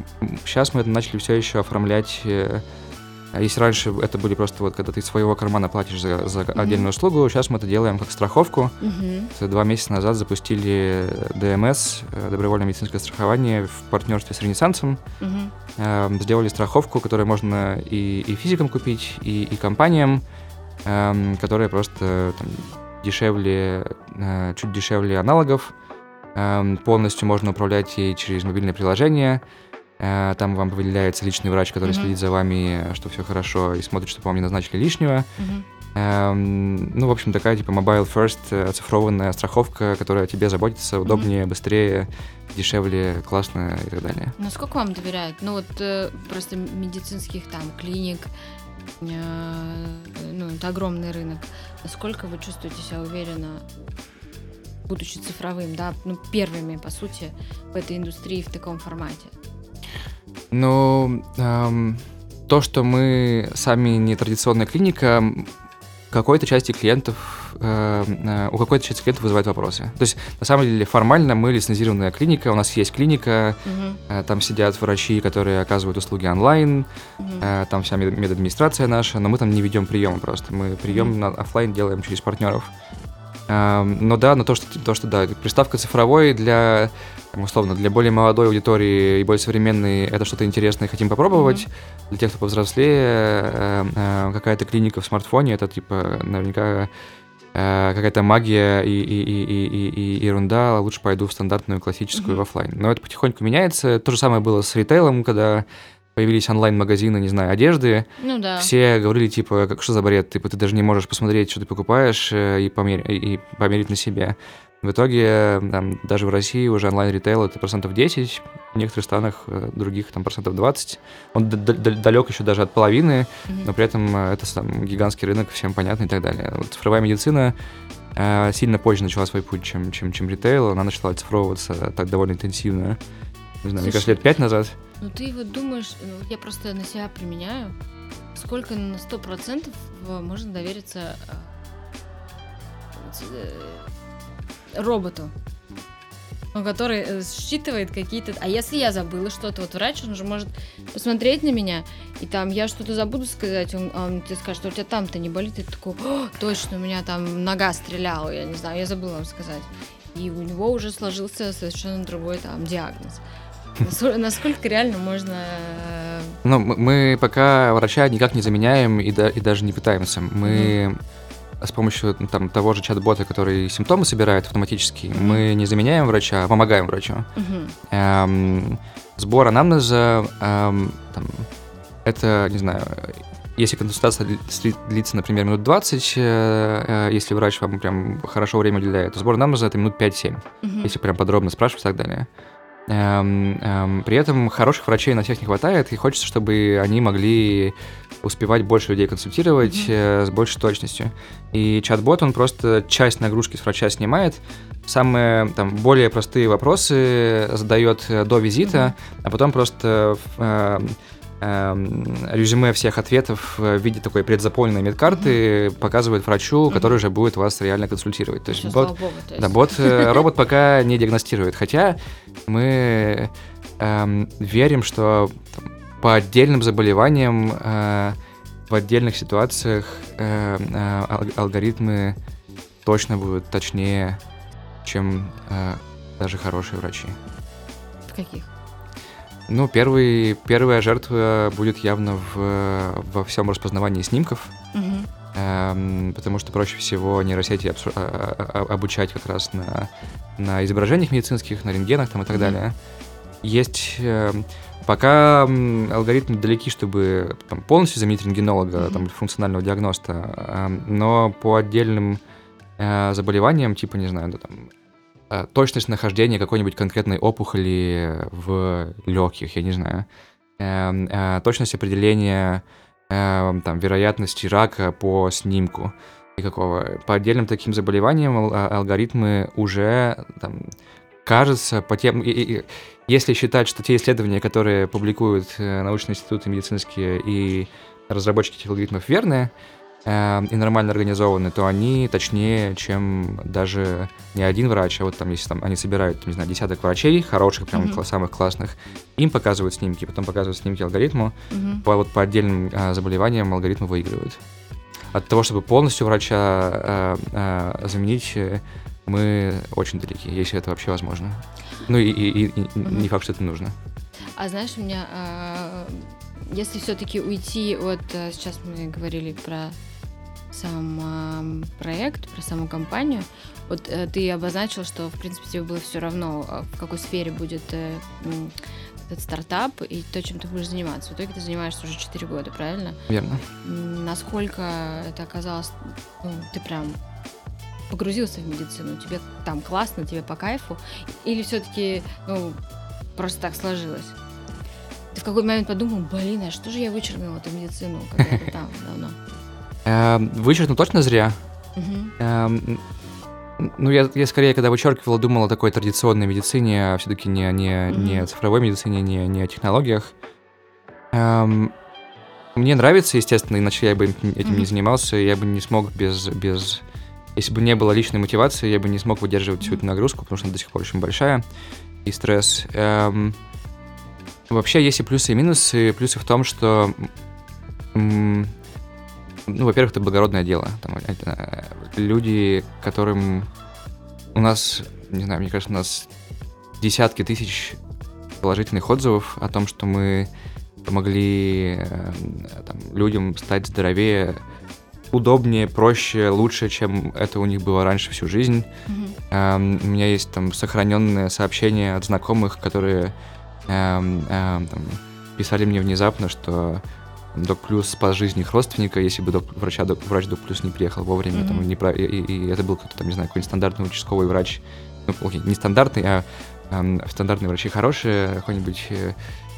сейчас мы это начали все еще оформлять. Э, если раньше это были просто вот, когда ты из своего кармана платишь за, за угу. отдельную услугу, сейчас мы это делаем как страховку. Угу. Два месяца назад запустили ДМС, э, добровольное медицинское страхование, в партнерстве с Ренессансом. Угу. Эм, сделали страховку, которую можно и, и физикам купить, и, и компаниям эм, которые просто там, дешевле, э, чуть дешевле аналогов. Эм, полностью можно управлять ей через мобильное приложение. Э, там вам выделяется личный врач, который mm-hmm. следит за вами, что все хорошо, и смотрит, чтобы вам не назначили лишнего. Mm-hmm. Эм, ну, в общем, такая типа mobile first э, оцифрованная страховка, которая о тебе заботится удобнее, mm-hmm. быстрее, дешевле, классно и так далее. Насколько вам доверяют? Ну вот э, просто медицинских там клиник, Э, ну, это огромный рынок. Насколько вы чувствуете себя уверенно, будучи цифровым, да, ну, первыми, по сути, в этой индустрии в таком формате? Ну, эм, то, что мы сами не традиционная клиника, какой-то части клиентов, э, у какой-то части клиентов вызывает вопросы. То есть, на самом деле, формально мы лицензированная клиника, у нас есть клиника, угу. там сидят врачи, которые оказывают услуги онлайн, угу. там вся мед- медадминистрация наша, но мы там не ведем приемы просто, мы прием угу. на офлайн делаем через партнеров. Э, но да, но то, что, то, что да, приставка цифровой для условно, для более молодой аудитории и более современной это что-то интересное, хотим попробовать. Mm-hmm. Для тех, кто повзрослее, какая-то клиника в смартфоне, это типа наверняка э, какая-то магия и, и, и, и, и, и ерунда, лучше пойду в стандартную классическую mm-hmm. в офлайн. Но это потихоньку меняется. То же самое было с ритейлом, когда появились онлайн-магазины, не знаю, одежды. Ну да. Все говорили, типа, как что за бред, типа, ты даже не можешь посмотреть, что ты покупаешь, и, помер... и померить на себе. В итоге там, даже в России уже онлайн-ритейл это процентов 10, в некоторых странах э, других там процентов 20. Он далек еще даже от половины, mm-hmm. но при этом э, это там, гигантский рынок, всем понятно и так далее. Вот цифровая медицина э, сильно позже начала свой путь, чем, чем, чем ритейл. Она начала оцифровываться так довольно интенсивно. Не знаю, Слушай, мне кажется, лет пять назад. Ну ты вот думаешь, ну, я просто на себя применяю, сколько на сто процентов можно довериться роботу, который э, считывает какие-то... А если я забыла что-то, вот врач, он же может посмотреть на меня, и там я что-то забуду сказать, он, он тебе скажет, что у тебя там-то не болит, и ты такой, точно, у меня там нога стреляла, я не знаю, я забыла вам сказать. И у него уже сложился совершенно другой там диагноз. Насколько реально можно... Э, ну, мы пока врача никак не заменяем и, да, и даже не пытаемся. Мы mm-hmm с помощью там, того же чат-бота, который симптомы собирает автоматически, mm-hmm. мы не заменяем врача, а помогаем врачу. Mm-hmm. Эм, сбор анамнеза, эм, там, это, не знаю, если консультация длится, например, минут 20, э, э, если врач вам прям хорошо время уделяет, то сбор анамнеза это минут 5-7, mm-hmm. если прям подробно спрашивать и так далее. Эм, эм, при этом хороших врачей на всех не хватает, и хочется, чтобы они могли успевать больше людей консультировать mm-hmm. э, с большей точностью. И чат-бот, он просто часть нагрузки с врача снимает, самые там более простые вопросы задает э, до визита, mm-hmm. а потом просто э, резюме всех ответов в виде такой предзаполненной медкарты mm-hmm. показывает врачу, mm-hmm. который уже будет вас реально консультировать. То есть, бот, Богу, то есть. Да, бот, э, [LAUGHS] робот пока не диагностирует, хотя мы э, верим, что по отдельным заболеваниям э, в отдельных ситуациях э, э, алгоритмы точно будут точнее, чем э, даже хорошие врачи. В каких? Ну, первый, первая жертва будет явно в, во всем распознавании снимков, угу. эм, потому что проще всего нейросети обсу- а, а, а, обучать как раз на, на изображениях медицинских, на рентгенах там, и так угу. далее. Есть э, Пока алгоритмы далеки, чтобы там, полностью заменить рентгенолога, mm-hmm. там, функционального диагноста, но по отдельным э, заболеваниям, типа, не знаю, да, там, э, точность нахождения какой-нибудь конкретной опухоли в легких, я не знаю, э, э, точность определения э, там, вероятности рака по снимку и какого. По отдельным таким заболеваниям а, алгоритмы уже там, кажется, по тем... И, и, если считать, что те исследования, которые публикуют э, научные институты медицинские и разработчики этих алгоритмов верные, э, и нормально организованы, то они точнее, чем даже не один врач, а вот там, если там они собирают, не знаю, десяток врачей, хороших, прям mm-hmm. самых классных, им показывают снимки, потом показывают снимки алгоритму, mm-hmm. по, вот по отдельным э, заболеваниям алгоритмы выигрывают. От того, чтобы полностью врача э, э, заменить, мы очень далеки, если это вообще возможно. Ну и, и, и, и mm-hmm. не факт, что это нужно. А знаешь, у меня, э, если все-таки уйти от, э, сейчас мы говорили про сам проект, про саму компанию, вот э, ты обозначил, что в принципе тебе было все равно, э, в какой сфере будет э, этот стартап и то, чем ты будешь заниматься. В итоге ты занимаешься уже 4 года, правильно? Верно. Насколько это оказалось, ну, ты прям погрузился в медицину, тебе там классно, тебе по кайфу, или все-таки, ну, просто так сложилось? Ты в какой момент подумал, блин, а что же я вычеркнул эту медицину когда-то [LAUGHS] там давно? Эм, вычеркнул точно зря. Эм, ну, я, я скорее, когда вычеркивал, думал о такой традиционной медицине, а все-таки не, не, не цифровой медицине, не, не о технологиях. Эм, мне нравится, естественно, иначе я бы этим не занимался, я бы не смог без, без если бы не было личной мотивации, я бы не смог выдерживать всю эту нагрузку, потому что она до сих пор очень большая, и стресс. Эм, вообще есть и плюсы, и минусы. Плюсы в том, что, ну, во-первых, это благородное дело. Там, это, люди, которым у нас, не знаю, мне кажется, у нас десятки тысяч положительных отзывов о том, что мы помогли э, там, людям стать здоровее удобнее, проще, лучше, чем это у них было раньше всю жизнь. Mm-hmm. У меня есть там сохраненные сообщения от знакомых, которые эм, эм, там, писали мне внезапно, что Док Плюс спас жизнь их родственника, если бы док, врача, док, врач Док Плюс не приехал вовремя, mm-hmm. там, не, и, и, и это был кто-то там, не знаю, какой-нибудь стандартный участковый врач, ну, окей, не стандартный, а э, стандартные врачи хорошие, какой-нибудь э,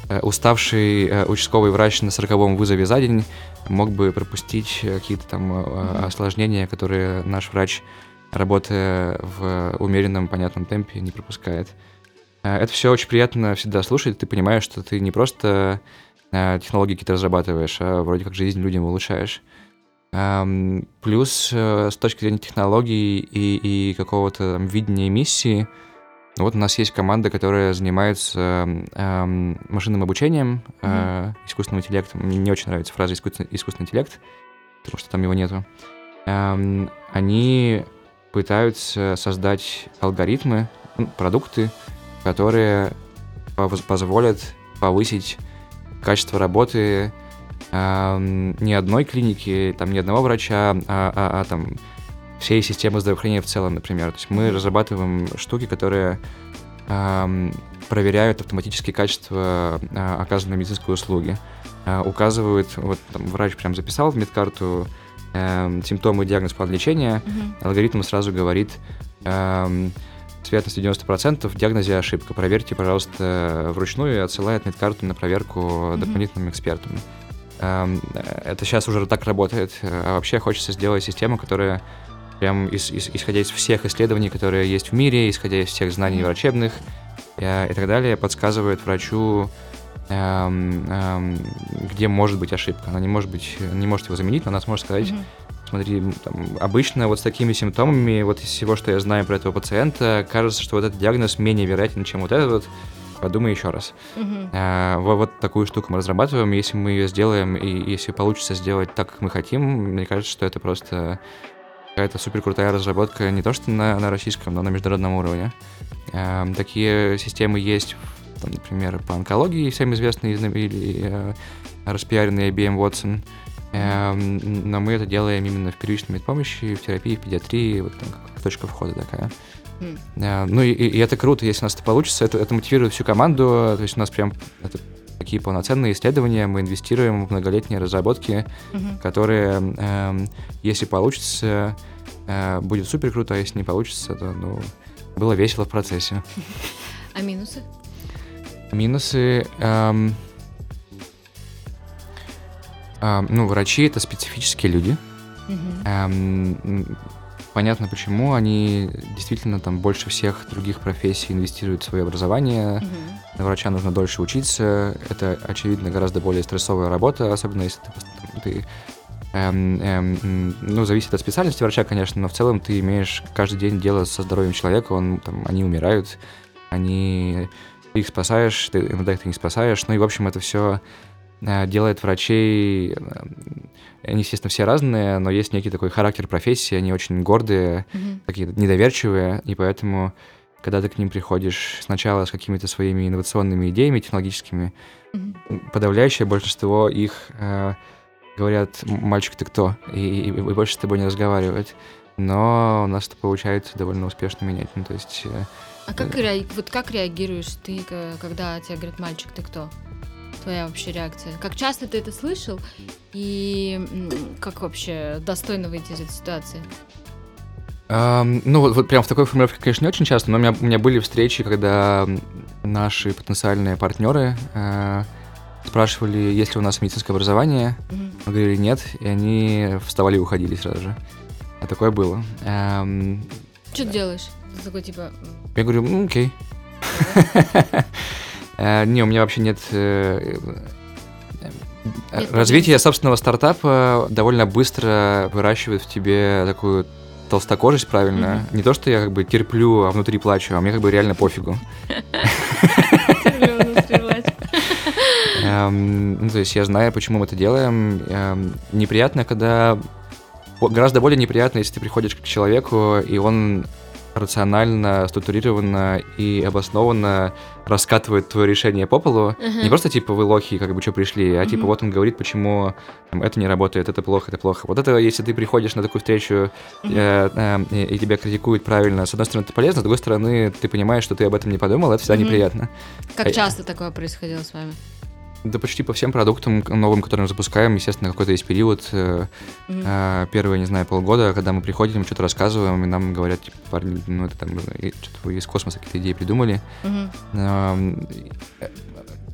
Э, уставший э, участковый врач на сороковом вызове за день мог бы пропустить какие-то там mm-hmm. осложнения, которые наш врач, работая в умеренном, понятном темпе, не пропускает. Это все очень приятно всегда слушать. Ты понимаешь, что ты не просто технологии какие-то разрабатываешь, а вроде как жизнь людям улучшаешь. Эм, плюс с точки зрения технологий и, и какого-то там видения миссии – вот у нас есть команда, которая занимается э, машинным обучением, э, искусственным интеллектом. Мне не очень нравится фраза искусственный, искусственный интеллект, потому что там его нету. Э, они пытаются создать алгоритмы, ну, продукты, которые позволят повысить качество работы э, не одной клиники, там, не одного врача, а, а, а там всей системы здравоохранения в целом, например. То есть мы разрабатываем штуки, которые э, проверяют автоматически качество э, оказанной медицинской услуги. Э, указывают, вот там, врач прям записал в медкарту э, симптомы, диагноз, план лечения, mm-hmm. алгоритм сразу говорит, э, с вероятностью 90% в диагнозе ошибка. Проверьте, пожалуйста, вручную и отсылает медкарту на проверку mm-hmm. дополнительным экспертам. Это сейчас уже так работает. А вообще хочется сделать систему, которая прям из, из, исходя из всех исследований, которые есть в мире, исходя из всех знаний врачебных э, и так далее, подсказывает врачу, эм, эм, где может быть ошибка. Она не может быть, не может его заменить, но она сможет сказать, mm-hmm. Смотри, там, обычно вот с такими симптомами, вот из всего, что я знаю про этого пациента, кажется, что вот этот диагноз менее вероятен, чем вот этот вот. Подумай еще раз. Mm-hmm. А, вот, такую штуку мы разрабатываем. Если мы ее сделаем, и если получится сделать так, как мы хотим, мне кажется, что это просто какая-то супер крутая разработка не то что на, на российском, но на международном уровне. Э, такие системы есть, там, например, по онкологии, всем известный или э, распиаренный IBM Watson. Э, но мы это делаем именно в первичной медпомощи, в терапии, в педиатрии, вот там как точка входа такая. Mm. Э, ну и, и это круто, если у нас это получится, это, это мотивирует всю команду, то есть у нас прям это такие полноценные исследования, мы инвестируем в многолетние разработки, угу. которые, э, если получится, э, будет супер круто, а если не получится, то ну, было весело в процессе. А минусы? Минусы... Эм, ну, врачи это специфические люди. Угу. понятно, почему они действительно там больше всех других профессий инвестируют в свое образование. Угу. На врача нужно дольше учиться. Это, очевидно, гораздо более стрессовая работа, особенно если ты, ты эм, эм, ну, зависит от специальности врача, конечно, но в целом ты имеешь каждый день дело со здоровьем человека, он, там, они умирают, они ты их спасаешь, ты, иногда их ты не спасаешь. Ну и, в общем, это все делает врачей, э, они, естественно, все разные, но есть некий такой характер профессии, они очень гордые, mm-hmm. такие недоверчивые, и поэтому, когда ты к ним приходишь сначала с какими-то своими инновационными идеями технологическими, mm-hmm. подавляющее большинство их э, говорят, мальчик, ты кто? И, и, и больше с тобой не разговаривают. Но у нас это получается довольно успешно менять. Ну, то есть э, а как, реаг... вот как реагируешь ты, когда тебе говорят, мальчик, ты кто? Твоя вообще реакция? Как часто ты это слышал? И как вообще достойно выйти из этой ситуации? Um, ну, вот, вот прям в такой формулировке, конечно, не очень часто, но у меня, у меня были встречи, когда наши потенциальные партнеры э, спрашивали, есть ли у нас медицинское образование. Mm-hmm. Мы говорили нет, и они вставали и уходили сразу же. А такое было. Um, Что ты делаешь? такой, типа... Я говорю, ну, окей. [LAUGHS] Э, не, у меня вообще нет... Э, э, развитие собственного стартапа довольно быстро выращивает в тебе такую толстокожесть, правильно. Не то, что я как бы терплю, а внутри плачу, а мне как бы реально пофигу. Эм, ну, то есть я знаю, почему мы это делаем. Эм, неприятно, когда... Гораздо более неприятно, если ты приходишь к человеку, и он рационально, структурированно и обоснованно раскатывает твое решение по полу. Uh-huh. Не просто типа вы лохи, как бы что пришли, а uh-huh. типа вот он говорит, почему там, это не работает, это плохо, это плохо. Вот это, если ты приходишь на такую встречу uh-huh. э, э, и тебя критикуют правильно, с одной стороны, это полезно, с другой стороны, ты понимаешь, что ты об этом не подумал, это всегда uh-huh. неприятно. Как а, часто такое происходило с вами? Да почти по всем продуктам новым, которые мы запускаем, естественно, какой-то есть период, mm-hmm. э, первые, не знаю, полгода, когда мы приходим, что-то рассказываем, и нам говорят, типа, парни, ну это там, что-то вы из космоса какие-то идеи придумали. Mm-hmm. Э,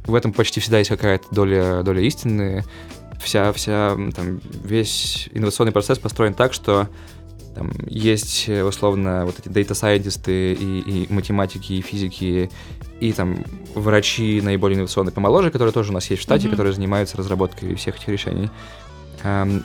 в этом почти всегда есть какая-то доля, доля истины. Вся, вся, там, весь инновационный процесс построен так, что там есть условно вот эти дата-сайентисты и, и математики, и физики, и там врачи наиболее инновационные помоложе, которые тоже у нас есть в штате, mm-hmm. которые занимаются разработкой всех этих решений.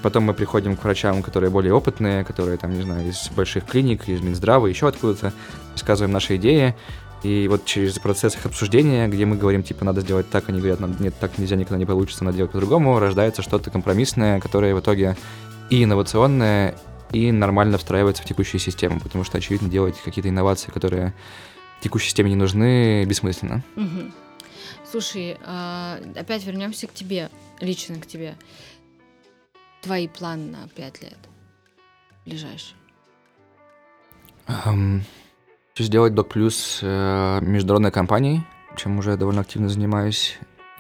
Потом мы приходим к врачам, которые более опытные, которые там, не знаю, из больших клиник, из Минздрава, еще откуда-то, рассказываем наши идеи. И вот через процесс их обсуждения, где мы говорим, типа, надо сделать так, они говорят, нет, так нельзя, никогда не получится, надо делать по-другому, рождается что-то компромиссное, которое в итоге и инновационное, и нормально встраивается в текущую систему, потому что, очевидно, делать какие-то инновации, которые текущей системе не нужны, бессмысленно. Угу. Слушай, а, опять вернемся к тебе, лично к тебе. Твои планы на пять лет ближайшие? Um, сделать Док Плюс э, международной компанией, чем уже довольно активно занимаюсь.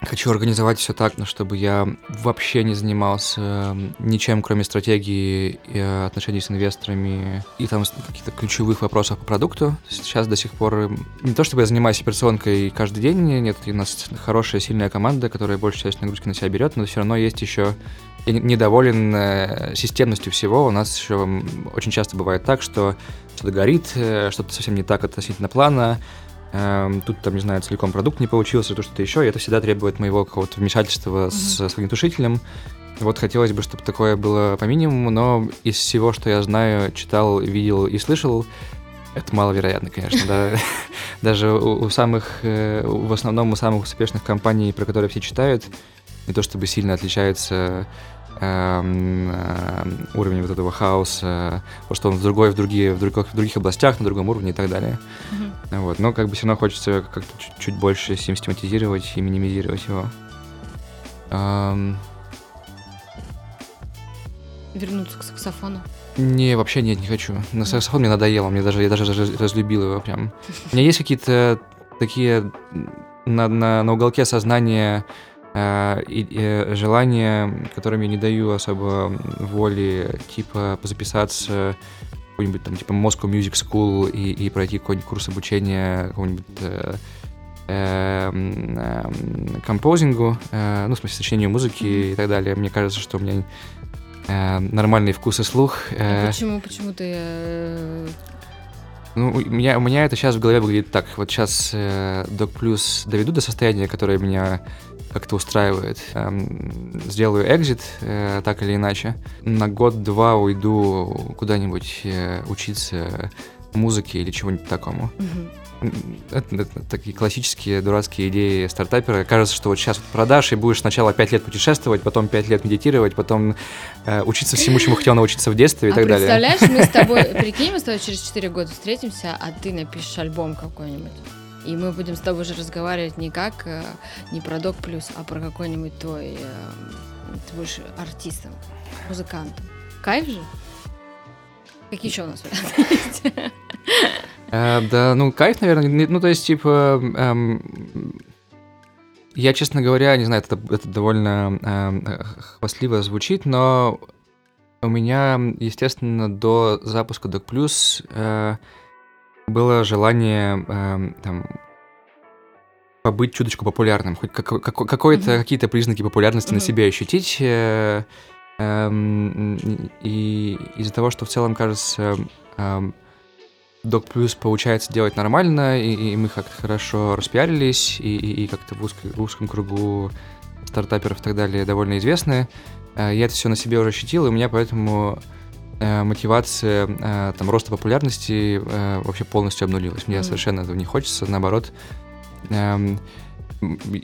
Хочу организовать все так, чтобы я вообще не занимался эм, ничем, кроме стратегии и отношений с инвесторами и там каких-то ключевых вопросов по продукту. Сейчас до сих пор эм, не то, чтобы я занимаюсь операционкой каждый день, нет, у нас хорошая, сильная команда, которая большую часть нагрузки на себя берет, но все равно есть еще я недоволен э, системностью всего. У нас еще очень часто бывает так, что что-то горит, э, что-то совсем не так относительно плана, Эм, тут, там, не знаю, целиком продукт не получился, то что-то еще, и это всегда требует моего какого-то вмешательства mm-hmm. с своим тушителем. Вот хотелось бы, чтобы такое было по минимуму, но из всего, что я знаю, читал, видел и слышал, это маловероятно, конечно, да. [LAUGHS] Даже у самых, э, в основном у самых успешных компаний, про которые все читают, не то чтобы сильно отличается э, уровень вот этого хаоса, потому что он в другой, в другие, в других, в других областях, на другом уровне и так далее. Mm-hmm. Вот. Но как бы все равно хочется как-то чуть, чуть больше систематизировать и минимизировать его. Эм... Вернуться к саксофону? Не, вообще нет, не хочу. На саксофон мне надоело, мне даже, я даже разлюбил его прям. У меня есть какие-то такие на, на, на уголке сознания Э, и, и желания, которым я не даю особо воли, типа записаться какой-нибудь там, типа Moscow Music School и, и пройти какой-нибудь курс обучения какого-нибудь э, э, композингу, э, ну, в смысле, сочинению музыки и так далее. Мне кажется, что у меня э, нормальный вкус и слух. Э, а почему, почему ты... Э... Ну, у меня, у меня это сейчас в голове выглядит так. Вот сейчас э, Док Плюс доведу до состояния, которое меня как-то устраивает. Эм, сделаю экзит, э, так или иначе. На год-два уйду куда-нибудь э, учиться музыке или чего-нибудь такому. Mm-hmm. Это, это такие классические дурацкие идеи стартапера. Кажется, что вот сейчас вот продашь и будешь сначала 5 лет путешествовать, потом 5 лет медитировать, потом э, учиться всему, чему хотел научиться в детстве и а так представляешь, далее. мы с тобой, [LAUGHS] прикинь, мы с тобой через 4 года встретимся, а ты напишешь альбом какой-нибудь. И мы будем с тобой уже разговаривать не как э, не про Док Плюс, а про какой-нибудь твой... Э, ты будешь артистом, музыкантом. Кайф же? Какие еще у нас? Э, да, ну, кайф, наверное. Ну, то есть, типа, эм, я, честно говоря, не знаю, это, это довольно э, хвастливо звучит, но у меня, естественно, до запуска Doc Plus э, было желание э, там, побыть чуточку популярным, хоть как, как, какой-то, mm-hmm. какие-то признаки популярности mm-hmm. на себе ощутить. Э, э, и из-за того, что в целом кажется... Э, Док Плюс получается делать нормально, и, и мы как-то хорошо распиарились, и, и, и как-то в, узкой, в узком кругу стартаперов и так далее довольно известны. Э, я это все на себе уже ощутил, и у меня поэтому э, мотивация э, там, роста популярности вообще полностью обнулилась. Мне mm. совершенно этого не хочется, наоборот. Эм,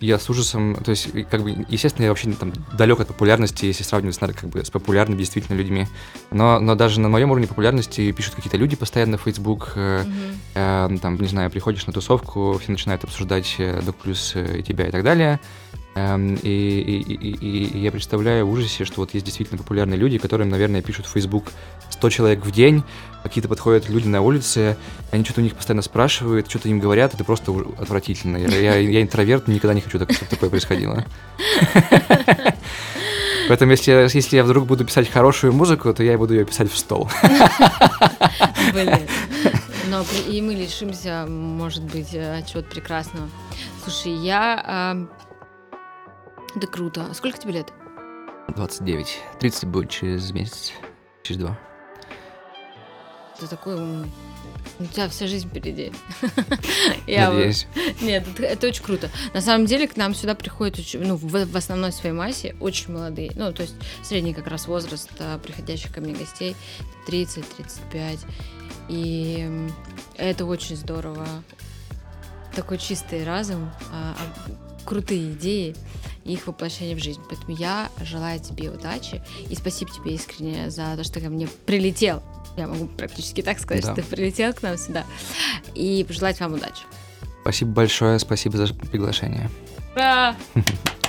я с ужасом, то есть, как бы, естественно, я вообще там далек от популярности, если сравнивать с, как бы, с популярными действительно людьми. Но, но даже на моем уровне популярности пишут какие-то люди постоянно в Facebook, mm-hmm. э, там, не знаю, приходишь на тусовку, все начинают обсуждать э, Док Плюс э, и тебя и так далее. Эм, и, и, и, и я представляю в ужасе, что вот есть действительно популярные люди, которым, наверное, пишут в Facebook 100 человек в день, какие-то подходят люди на улице, они что-то у них постоянно спрашивают, что-то им говорят, это просто отвратительно. Я, я, я интроверт, никогда не хочу, чтобы такое происходило. Поэтому если, если я вдруг буду писать хорошую музыку, то я буду ее писать в стол. Блин. Но и мы лишимся, может быть, чего-то прекрасного. Слушай, я да круто. А сколько тебе лет? 29. 30 будет через месяц. Через два. Ты такой умный. У тебя вся жизнь впереди. [LAUGHS] Надеюсь. Нет, это, очень круто. На самом деле к нам сюда приходят ну, в, основной своей массе очень молодые. Ну, то есть средний как раз возраст а, приходящих ко мне гостей 30-35. И это очень здорово. Такой чистый разум, а, крутые идеи и их воплощение в жизнь. Поэтому я желаю тебе удачи и спасибо тебе искренне за то, что ко мне прилетел. Я могу практически так сказать, да. что ты прилетел к нам сюда. И пожелать вам удачи. Спасибо большое, спасибо за приглашение. Ура! [LAUGHS]